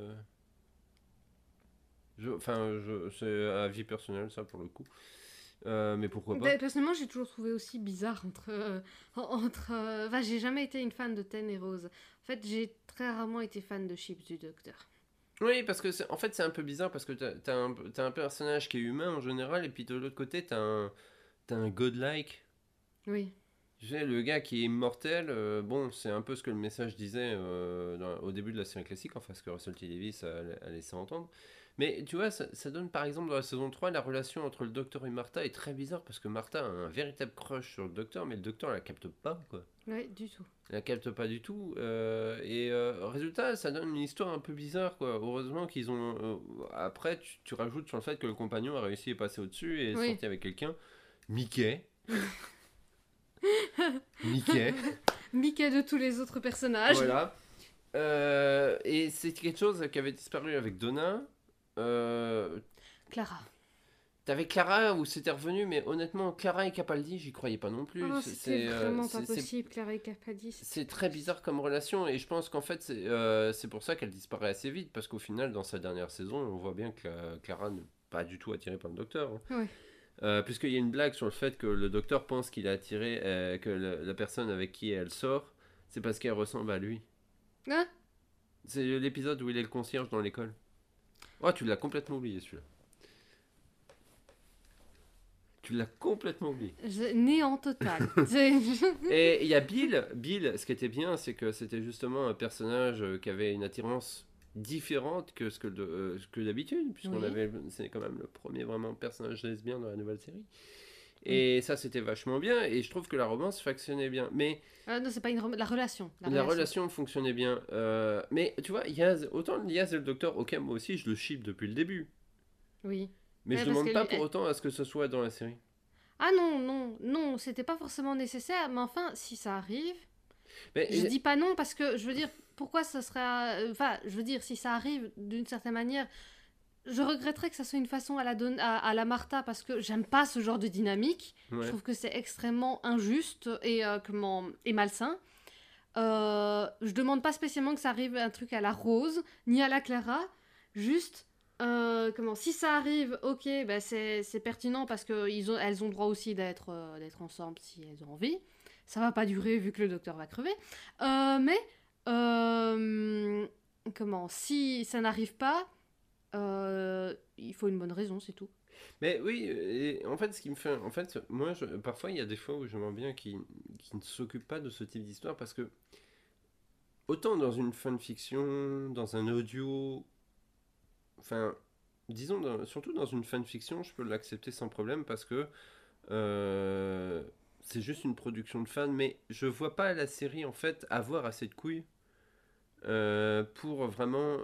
Enfin, je, c'est à vie personnelle, ça, pour le coup. Euh, mais pourquoi pas Ben, personnellement, j'ai toujours trouvé aussi bizarre entre. euh, entre euh, Enfin, j'ai jamais été une fan de Ten et Rose. En fait, j'ai très rarement été fan de Chips du Docteur. Oui, parce que c'est- en fait, c'est un peu bizarre parce que t'as as un, t'as un personnage qui est humain en général, et puis de l'autre côté, t'as un, t'as un godlike. Oui. Sais, le gars qui est immortel, euh, bon, c'est un peu ce que le message disait euh, dans- au début de la série classique, enfin, ce que Russell T. Davies a, a laissé entendre. Mais tu vois, ça, ça donne par exemple dans la saison 3, la relation entre le docteur et Martha est très bizarre parce que Martha a un véritable crush sur le docteur, mais le docteur la capte pas, quoi. Oui, du tout. Elle la capte pas du tout. euh, et euh, résultat, ça donne une histoire un peu bizarre, quoi. Heureusement qu'ils ont. euh, après, tu, tu rajoutes sur le fait que le compagnon a réussi à passer au-dessus et est Oui. sorti avec quelqu'un. Mickey. Mickey. Mickey de tous les autres personnages. Voilà. Euh, et c'est quelque chose qui avait disparu avec Donna. Euh, Clara. T'avais Clara où c'était revenu, mais honnêtement, Clara et Capaldi, j'y croyais pas non plus. Oh, C'est- euh, vraiment pas possible, Clara et Capaldi. c'est- très bizarre comme relation et je pense qu'en fait c'est euh, c'est pour ça qu'elle disparaît assez vite parce qu'au final dans sa dernière saison on voit bien que la- Clara n'est pas du tout attirée par le docteur. hein. Ouais. Euh, Puisqu'il y a une blague sur le fait que le docteur pense qu'il est attiré, que la, la personne avec qui elle sort, c'est parce qu'elle ressemble à lui. Hein? C'est l'épisode où il est le concierge dans l'école. Oh tu l'as complètement oublié celui-là. Tu l'as complètement oublié. Je- Néant total. Et il y a Bill. Bill, ce qui était bien, c'est que c'était justement un personnage euh, qui avait une attirance différente que ce que, de- euh, que d'habitude, puisqu'on Oui. avait, c'est quand même le premier vraiment personnage lesbien dans la nouvelle série. Et ça, c'était vachement bien, et je trouve que la romance fonctionnait bien. Mais Ah, non, c'est pas une rom- la relation. la, relation fonctionnait bien. Euh, mais tu vois, Yaz, autant Yaz et le docteur, ok, moi aussi, je le ship depuis le début. Oui. Mais Ouais, je demande pas lui- pour autant à ce que ce soit dans la série. Ah non, non, non, c'était pas forcément nécessaire, mais enfin, si ça arrive, Mais, je dis pas non parce que je veux dire, pourquoi ça serait. euh, Enfin, je veux dire, si ça arrive d'une certaine manière, je regretterais que ça soit une façon à la, don- à, à la Martha parce que j'aime pas ce genre de dynamique. ouais. Je trouve que c'est extrêmement injuste et, euh, comment, et malsain. Euh, je demande pas spécialement que ça arrive un truc à la Rose, ni à la Clara. Juste, euh, comment, si ça arrive, ok, bah c'est pertinent parce qu'elles ont, elles ont droit aussi d'être euh, d'être ensemble si elles ont envie. Ça va pas durer vu que le docteur va crever. Mais, comment, si ça n'arrive pas, euh, il faut une bonne raison, c'est tout. Mais oui, en fait, ce qui me fait. En fait, moi, parfois, il y a des fois où j'aimerais bien qu'ils qu'ils ne s'occupent pas de ce type d'histoire parce que. Autant dans une fanfiction, dans un audio. Enfin, disons, surtout dans une fanfiction, je peux l'accepter sans problème parce que. euh, c'est juste une production de fans, mais je vois pas la série en fait avoir assez de couilles euh, pour vraiment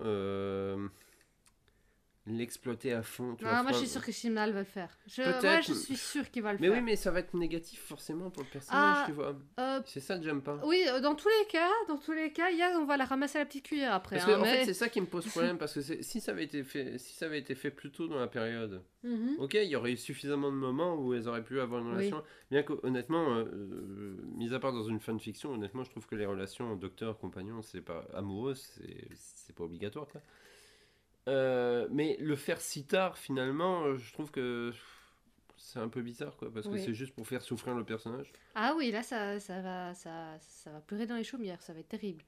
l'exploiter à fond. tu vois, moi, je suis sûre que Simnal va le faire. Je, moi, je suis sûre qu'il va le Mais faire. oui, mais ça va être négatif forcément pour le personnage, Ah, tu vois. Euh, C'est ça que j'aime pas. oui, euh, dans tous les cas, dans tous les cas, Yaz, on va la ramasser à la petite cuillère après. Parce que hein, en mais- fait, c'est ça qui me pose problème parce que si ça avait été fait, si ça avait été fait plus tôt dans la période, Mhm. ok, il y aurait eu suffisamment de moments où elles auraient pu avoir une Oui. relation. Bien que honnêtement, euh, euh, mis à part dans une fanfiction, honnêtement, je trouve que les relations docteur compagnon, c'est pas amoureux, c'est c'est pas obligatoire quoi. Euh, mais le faire si tard, finalement, euh, je trouve que c'est un peu bizarre quoi, parce que c'est juste pour faire souffrir le personnage. Ah oui, là, ça, ça, va, ça, ça va pleurer dans les chaumières, ça va être terrible.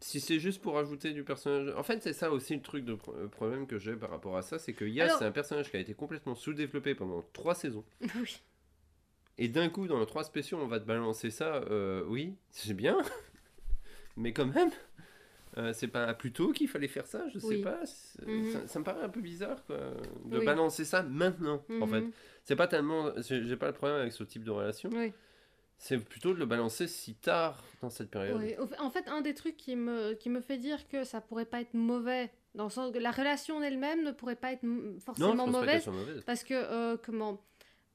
Si c'est juste pour ajouter du personnage. En fait, c'est ça aussi le truc de pro- problème que j'ai par rapport à ça, c'est que Yas, Alors- c'est un personnage qui a été complètement sous-développé pendant trois saisons. oui. Et d'un coup, dans les trois spéciaux, on va te balancer ça. euh, oui, c'est bien. Mais quand même, euh, c'est pas plus tôt qu'il fallait faire ça, je sais Oui. pas. Mhm. ça, ça me paraît un peu bizarre, quoi. De Oui. balancer ça maintenant, en fait. Mhm. C'est pas tellement. J'ai pas le problème avec ce type de relation. Oui. C'est plutôt de le balancer si tard dans cette période. En fait, un des trucs qui me, qui me fait dire que ça pourrait pas être mauvais, dans le sens que la relation en elle-même ne pourrait pas être Non, forcément mauvaise, parce que, euh, comment...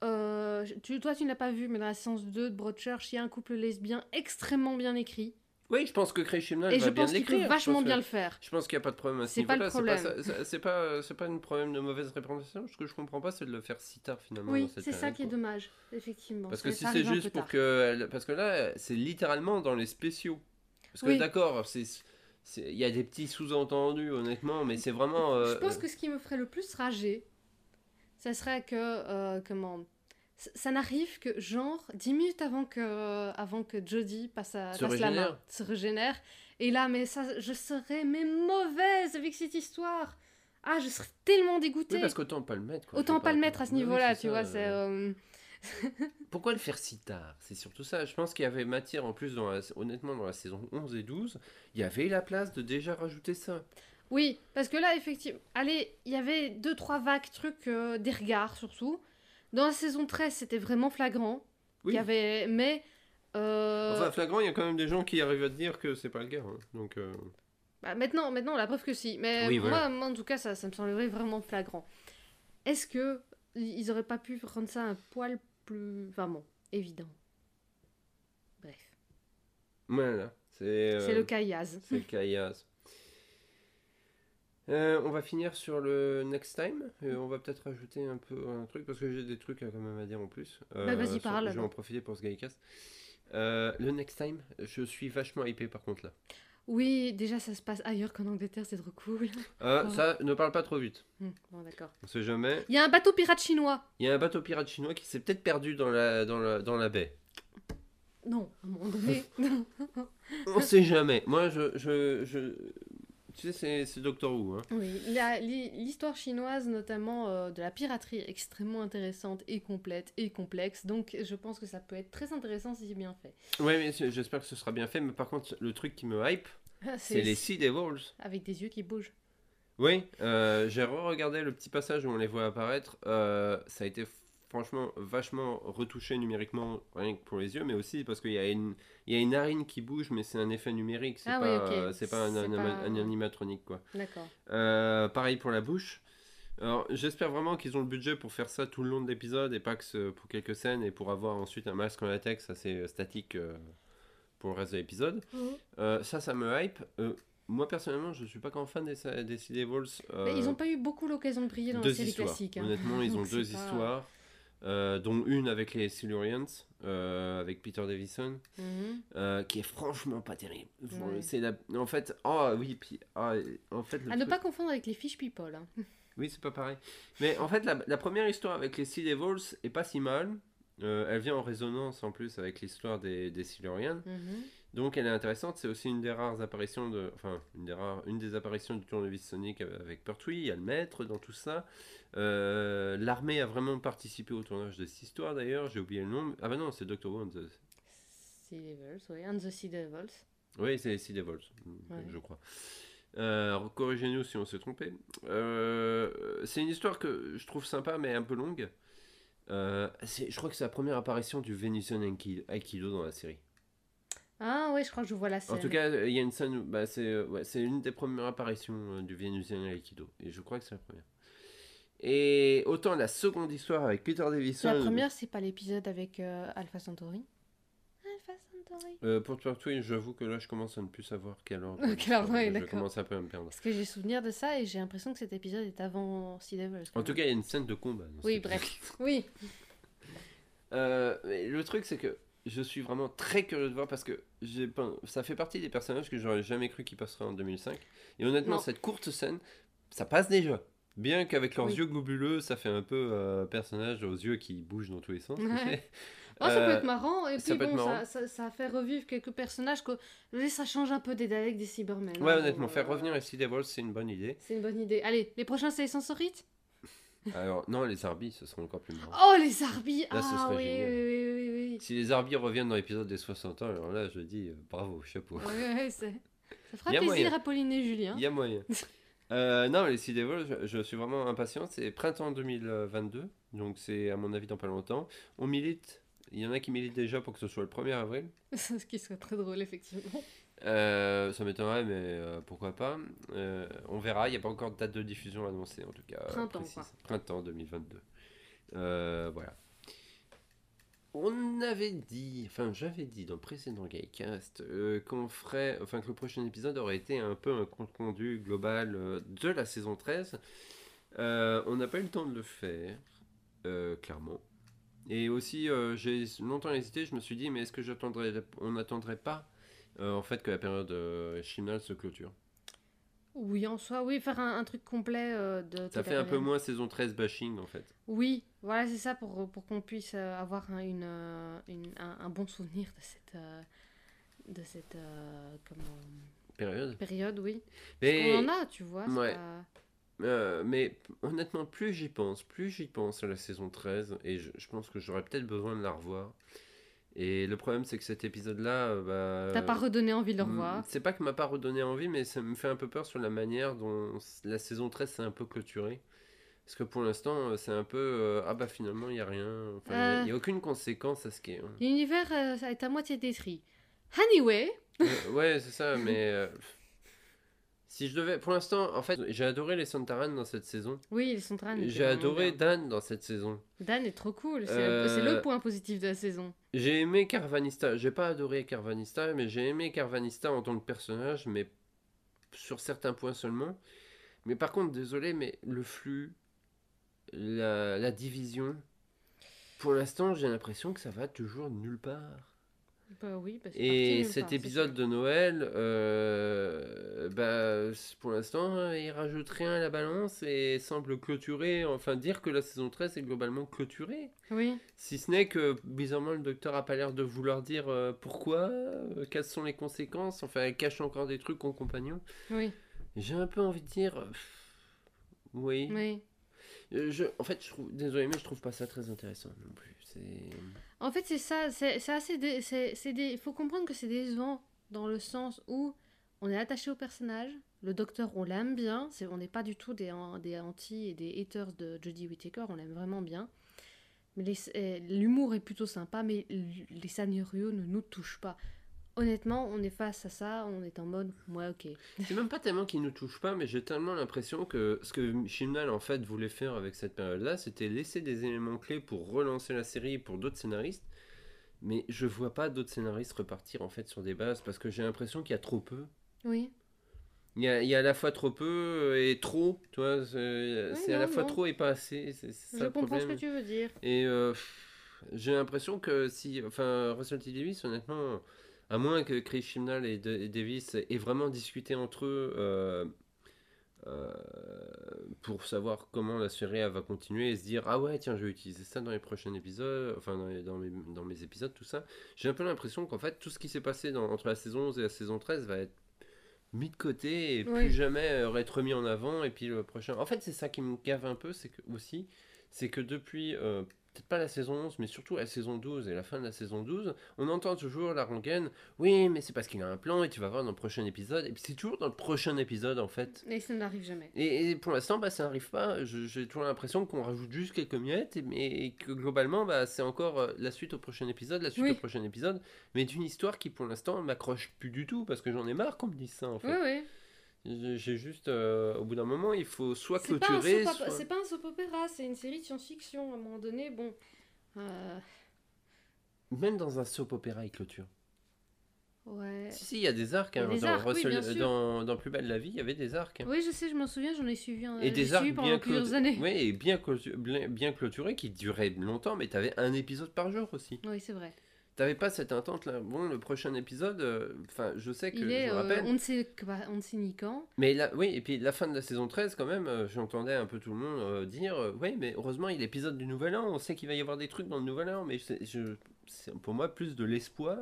euh, tu, toi, tu n'as pas vu, mais dans la séance 2 de Broadchurch, il y a un couple lesbien extrêmement bien écrit. Oui, je pense que Craig Shimnal et va je bien pense qu'il peut l'écrire. je vachement bien le faire. Je pense qu'il n'y a pas de problème à ce C'est pas le niveau-là. C'est pas, c'est pas un problème de mauvaise représentation. Ce que je comprends pas, c'est de le faire si tard finalement. Oui, c'est ça qui est dommage, effectivement. Parce que si c'est juste pour que. Parce que là, c'est littéralement dans les spéciaux. Parce que Oui. d'accord, c'est- il y a des petits sous-entendus, honnêtement, mais c'est vraiment. euh, Je pense que ce qui me ferait le plus rager, ça serait que, euh, comment, ça, n'arrive que genre 10 minutes avant que, avant que Jodie passe, à, passe la main, se régénère. Et là, mais ça, je serais mais mauvaise avec cette histoire. Ah, je serais tellement dégoûtée. Oui, parce qu'autant pas le mettre. quoi, Autant pas le mettre à ce oui, niveau-là, tu ça, vois. C'est, euh, euh, Pourquoi le faire si tard? C'est surtout ça. Je pense qu'il y avait matière en plus, dans la- honnêtement, dans la saison 11 et 12, il y avait la place de déjà rajouter ça. Oui, parce que là, effectivement, allez, il y avait deux, trois vagues trucs, euh, des regards surtout. Dans la saison 13, c'était vraiment flagrant. Oui. Il y avait, mais. euh, Enfin, flagrant, il y a quand même des gens qui arrivent à te dire que c'est pas le cas. hein. Donc, euh, bah, maintenant, maintenant, la preuve que si. Mais Oui, moi, voilà. moi, en tout cas, ça, ça me semblerait vraiment flagrant. Est-ce que ils auraient pas pu rendre ça un poil plus. Enfin bon, évident? Bref. voilà. C'est euh, C'est le Yaz. C'est le Yaz. Euh, on va finir sur le next time. Euh, on va peut-être rajouter un peu un truc parce que j'ai des trucs euh, quand même à dire en plus. Euh, Bah, vas-y, parle, Je vais en profiter pour ce Gaïcast. Le next time, je suis vachement hypé par contre là. Oui, déjà, ça se passe ailleurs qu'en Angleterre, c'est trop cool. Oh. Ça, ne parle pas trop vite. Hmm, bon, d'accord. On sait jamais. Il y a un bateau pirate chinois. Il y a un bateau pirate chinois qui s'est peut-être perdu dans la, dans, la, dans la baie. Non, à un moment donné. On sait jamais. Moi, je. je, je... Tu sais, c'est- Doctor Who. Hein. Oui, l'histoire chinoise, notamment euh, de la piraterie, est extrêmement intéressante et complète et complexe. Donc, je pense que ça peut être très intéressant si c'est bien fait. Ouais, mais j'espère que ce sera bien fait. Mais par contre, le truc qui me hype, c'est les Sea Devils. Avec des yeux qui bougent. Oui, euh, j'ai re-regardé le petit passage où on les voit apparaître. Euh, ça a été franchement vachement retouché numériquement, rien que pour les yeux, mais aussi parce qu'il y, a une- il y a une narine qui bouge, mais c'est un effet numérique, c'est Ah pas, oui, c'est pas un, C'est un- pas- un animatronique. quoi. D'accord. Euh, pareil pour la bouche. Alors, j'espère vraiment qu'ils ont le budget pour faire ça tout le long de l'épisode et pas que ce- pour quelques scènes et pour avoir ensuite un masque en latex assez euh, statique euh, pour le reste de l'épisode. Euh, ça, ça me hype. Euh, moi, personnellement, je suis pas grand fan des, des Sea Devils. Ils n'ont pas eu beaucoup l'occasion de briller dans la série classique. hein. Honnêtement, ils ont deux pas- histoires, euh, dont une avec les Silurians, euh, avec Peter Davison, Mhm. euh, qui est franchement pas terrible. Bon, Ouais. C'est la... En fait, ah oui, puis ah, en fait, le À ne pas confondre avec les Fish People. hein. oui, c'est pas pareil. Mais en fait, la, la première histoire avec les Sea Devils est pas si mal. Elle vient en résonance en plus avec l'histoire des, des Silurians. Mhm. Donc elle est intéressante, c'est aussi une des rares apparitions de, enfin une des rares, une des apparitions du tournevis Sonic avec Pertwee, il y a le maître dans tout ça. Euh, L'armée a vraiment participé au tournage de cette histoire d'ailleurs, j'ai oublié le nom. Ah bah non, c'est Doctor Who. and the- Sea Devils, oui. And the Sea Devils. Oui, c'est Sea Devils, Ouais. je crois. Euh, Corrigez-nous si on s'est trompé. Euh, c'est une histoire que je trouve sympa mais un peu longue. Je crois que c'est la première apparition du Venusian Aiki- Aikido dans la série. Ah oui, je crois que je vois la scène. En tout cas, il y a une scène, où- bah, c'est ouais, une des premières apparitions du Vénusien Aikido. Et je crois que c'est la première. Et autant la seconde histoire avec Peter Davison. La première, c'est pas l'épisode avec euh, Alpha Centauri Alpha Centauri euh, pour Pertwee, j'avoue que là, je commence à ne plus savoir quel ordre. Quel ordre, ouais, je d'accord. commence un peu à me perdre. Parce que j'ai souvenir de ça et j'ai l'impression que cet épisode est avant Sea Devils. quand En tout cas, il y a une scène de combat. dans Oui, bref. Oui. Euh, mais le truc, c'est que je suis vraiment très curieux de voir parce que j'ai pas... ça fait partie des personnages que j'aurais jamais cru qu'ils passeraient en 2005. Et honnêtement, Non. cette courte scène, ça passe déjà. Bien qu'avec leurs Oui. yeux globuleux, ça fait un peu euh, personnage aux yeux qui bougent dans tous les sens. Ouais. Oh, ça peut Euh, être marrant. Et ça puis bon, ça, ça, ça fait revivre quelques personnages. Que... Ça change un peu des Daleks, des Cybermen. Ouais, hein, honnêtement, bon, faire euh, revenir les Sea Devils, c'est une bonne idée. C'est une bonne idée. Allez, les prochains, c'est les Sensorites Alors, non, les Arbis, ce serait encore plus marrant. Oh, les Arbis Là, Ah oui, génial. oui, oui, oui, oui. Si les Arbis reviennent dans l'épisode des 60 ans, alors là, je dis euh, bravo, chapeau. Ouais, ouais, ça fera plaisir moyen. à Pauline et Julien. Il y a moyen. Euh, non, les Sea Devils, je, je suis vraiment impatient. C'est printemps 2022, donc c'est à mon avis dans pas longtemps. On milite. Il y en a qui militent déjà pour que ce soit le 1er avril. Ce qui serait très drôle, effectivement. Euh, ça m'étonnerait, mais euh, pourquoi pas. On verra. Il n'y a pas encore de date de diffusion annoncée, en tout cas. Printemps, quoi. Printemps 2022. Euh, voilà. On avait dit, enfin j'avais dit dans le précédent Gaycast euh, qu'on ferait, enfin que le prochain épisode aurait été un peu un compte rendu global euh, de la saison 13. Euh, on n'a pas eu le temps de le faire, clairement. Et aussi, j'ai longtemps hésité, je me suis dit, mais est-ce que j'attendrais, on n'attendrait pas en fait que la période Chimnal se clôture? Oui, en soi, oui, faire un, un truc complet euh, de. Ça fait un peu moins saison 13 bashing en fait. Oui, voilà, c'est ça pour, pour qu'on puisse euh, avoir un, une, euh, une- un, un bon souvenir de cette, de cette comment, Période. période, oui. Mais, On en a, tu vois. c'est Ouais. pas- euh, mais honnêtement, plus j'y pense, plus j'y pense à la saison 13, et je, je pense que j'aurais peut-être besoin de la revoir. Et le problème, c'est que cet épisode-là, euh, bah, T'as pas redonné envie de le revoir. C'est pas que m'a pas redonné envie, mais ça me fait un peu peur sur la manière dont la saison 13 s'est un peu clôturée. Parce que pour l'instant, euh, c'est un peu. euh, ah bah finalement, il n'y a rien. Enfin, il Euh. il n'y a, aucune conséquence à ce qui est. hein. L'univers euh, est à moitié détruit. Anyway, ouais, c'est ça, mais. Euh, si je devais. Pour l'instant, en fait, j'ai adoré les Santaran dans cette saison. oui, sont très J'ai adoré Dan dans cette saison. Dan est trop cool. C'est Euh, le point positif de la saison. J'ai aimé Carvanista. J'ai pas adoré Carvanista, mais j'ai aimé Carvanista en tant que personnage, mais sur certains points seulement. Mais par contre, désolé, mais le flux, la, la division, pour l'instant, j'ai l'impression que ça va toujours nulle part. Bah oui, bah, Et cet part, épisode de Noël, euh, bah, pour l'instant, euh, il rajoute rien à la balance et semble clôturer, enfin dire que la saison 13 est globalement clôturée. Oui, Si ce n'est que, bizarrement, le docteur a pas l'air de vouloir dire euh, pourquoi, euh, quelles sont les conséquences, enfin, elle cache encore des trucs aux compagnons. oui, J'ai un peu envie de dire... pff, oui. oui. Euh, Je, en fait, je trouve, désolé, mais je trouve pas ça très intéressant non plus. C'est... En fait, c'est ça, c'est assez. dé- c'est des- Il faut comprendre que c'est décevant dans le sens où on est attaché au personnage, le docteur, on l'aime bien, on n'est pas du tout des, des anti et des haters de Jodie Whittaker, on l'aime vraiment bien. Mais eh, l'humour est plutôt sympa, mais les scénarios ne nous touchent pas. Honnêtement, on est face à ça, on est en mode, ouais, ok. C'est même pas tellement qu'il nous touche pas, mais j'ai tellement l'impression que ce que Chimnal en fait voulait faire avec cette période-là, c'était laisser des éléments clés pour relancer la série pour d'autres scénaristes. Mais je vois pas d'autres scénaristes repartir en fait sur des bases parce que j'ai l'impression qu'il y a trop peu. Oui, Il y, a, il y a à la fois trop peu et trop, tu vois. C'est Oui, à la fois non. trop et pas assez. C'est c'est ça je le comprends ce que tu veux dire. Et euh, j'ai l'impression que si. Enfin, Russell T. Davis, honnêtement, à moins que Chris Chibnall et, Da- et Davis aient vraiment discuté entre eux euh, euh, pour savoir comment la série va continuer et se dire Ah ouais, tiens, je vais utiliser ça dans les prochains épisodes, enfin, dans, les- dans mes, dans mes épisodes, tout ça. J'ai un peu l'impression qu'en fait, tout ce qui s'est passé dans- entre la saison 11 et la saison 13 va être mis de côté et Oui. plus jamais euh, être remis en avant et puis le prochain en fait c'est ça qui me gave un peu c'est que aussi c'est que depuis euh, peut-être pas la saison 11 mais surtout la saison 12 et la fin de la saison 12 on entend toujours la rengaine oui mais c'est parce qu'il a un plan et tu vas voir dans le prochain épisode et puis c'est toujours dans le prochain épisode en fait Et ça n'arrive jamais. et, et pour l'instant, bah, ça n'arrive pas. J'ai toujours l'impression qu'on rajoute juste quelques miettes, et, mais et que globalement, bah, c'est encore euh, la suite au prochain épisode, la suite Oui. au prochain épisode, mais d'une histoire qui pour l'instant m'accroche plus du tout, parce que j'en ai marre qu'on me dise ça en Oui, fait. oui. J'ai- J'ai juste, euh, au bout d'un moment, il faut soit C'est pas, un clôturer, soit... c'est pas un soap opéra, c'est une série de science-fiction. À un moment donné, bon. euh, Même dans un soap opéra, il clôture. ouais. Si, si, il y a des arcs. A hein, des dans, arcs, oui, Russell- bien sûr. dans, dans Plus belle la vie, il y avait des arcs. hein. Oui, je sais, je m'en souviens, j'en ai suivi un. Et des arcs pendant bien, plusieurs années. Oui, et bien, clôtu- bien, bien clôturés qui duraient longtemps, mais tu avais un épisode par jour aussi. Oui, c'est vrai. T'avais pas cette attente là. Bon, le prochain épisode, euh, enfin, je sais que Il je euh, rappelle. on ne sait quoi- on ne sait ni quand. Mais là, oui, et puis la fin de la saison 13, quand même, euh, j'entendais un peu tout le monde dire Oui, mais heureusement, il y a l'épisode du Nouvel An. On sait qu'il va y avoir des trucs dans le Nouvel An, mais je- c'est pour moi plus de l'espoir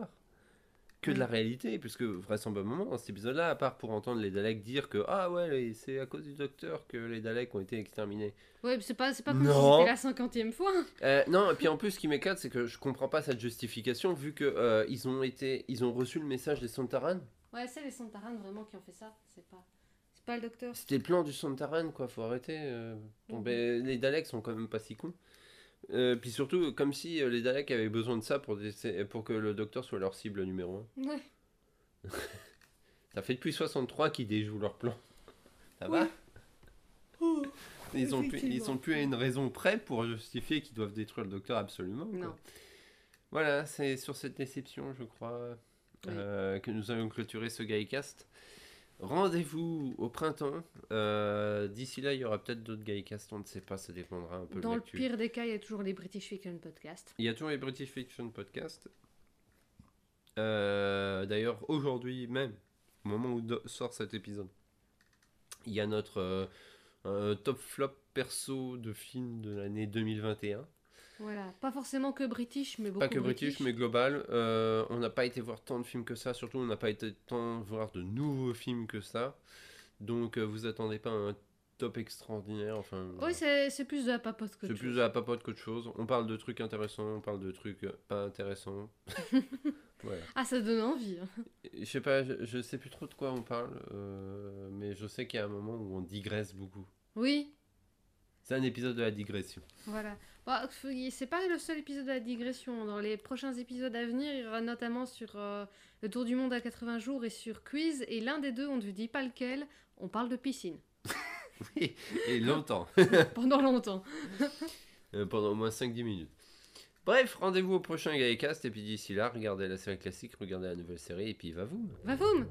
que de la réalité, puisque vraisemblablement, dans cet épisode-là, à part pour entendre les Daleks dire que Ah ouais, c'est à cause du docteur que les Daleks ont été exterminés. Ouais, mais c'est pas, comme Non. si c'était la cinquantième fois. Euh, non, et puis en plus, ce qui m'éclate, c'est que je comprends pas cette justification, vu que euh, ils ont été, ils ont reçu le message des Santaran. Ouais, c'est les Santaran vraiment qui ont fait ça. C'est pas, c'est pas le docteur. C'était le plan du Santaran, quoi, faut arrêter. euh. Bon, Mhm. ben, les Daleks sont quand même pas si cons. Euh, puis surtout, comme si euh, les Daleks avaient besoin de ça pour, que le docteur soit leur cible numéro 1. Ouais. Ça fait depuis 63 qu'ils déjouent leur plan. Ça va ils, ont plus, ils effectivement. sont plus à une raison près pour justifier qu'ils doivent détruire le docteur absolument. quoi. Non. Voilà, c'est sur cette déception, je crois, euh, que nous allons clôturer ce Gaïcast. Rendez-vous au printemps. Euh, D'ici là, il y aura peut-être d'autres Gaïcasts, on ne sait pas, ça dépendra un peu Dans de le pire des cas, il y a toujours les British Fiction Podcast. Il y a toujours les British Fiction Podcast. Euh, D'ailleurs, aujourd'hui même, au moment où sort cet épisode, il y a notre euh, top flop perso de film de l'année 2021. Voilà, pas forcément que British, mais beaucoup Pas que British, mais global. Euh, on n'a pas été voir tant de films que ça. Surtout, on n'a pas été tant voir de nouveaux films que ça. Donc, euh, vous attendez pas un top extraordinaire. Enfin, Oui, c'est c'est plus de la papote que c'est plus de la papote qu'autre chose. On parle de trucs intéressants, on parle de trucs pas intéressants. voilà. Ah, ça donne envie. hein. Je sais pas, je, je sais plus trop de quoi on parle, euh, mais je sais qu'il y a un moment où on digresse beaucoup. Oui, C'est un épisode de la digression. voilà. Bah, c'est pas le seul épisode de la digression. Dans les prochains épisodes à venir, il y aura notamment sur euh, le tour du monde à 80 jours et sur quiz. Et l'un des deux, on ne vous dit pas lequel, on parle de piscine. Et longtemps, Pendant longtemps. Euh, pendant au moins 5-10 minutes. Bref, rendez-vous au prochain Gaïcast, et puis d'ici là, regardez la série classique, regardez la nouvelle série, et puis va vous. Va-voum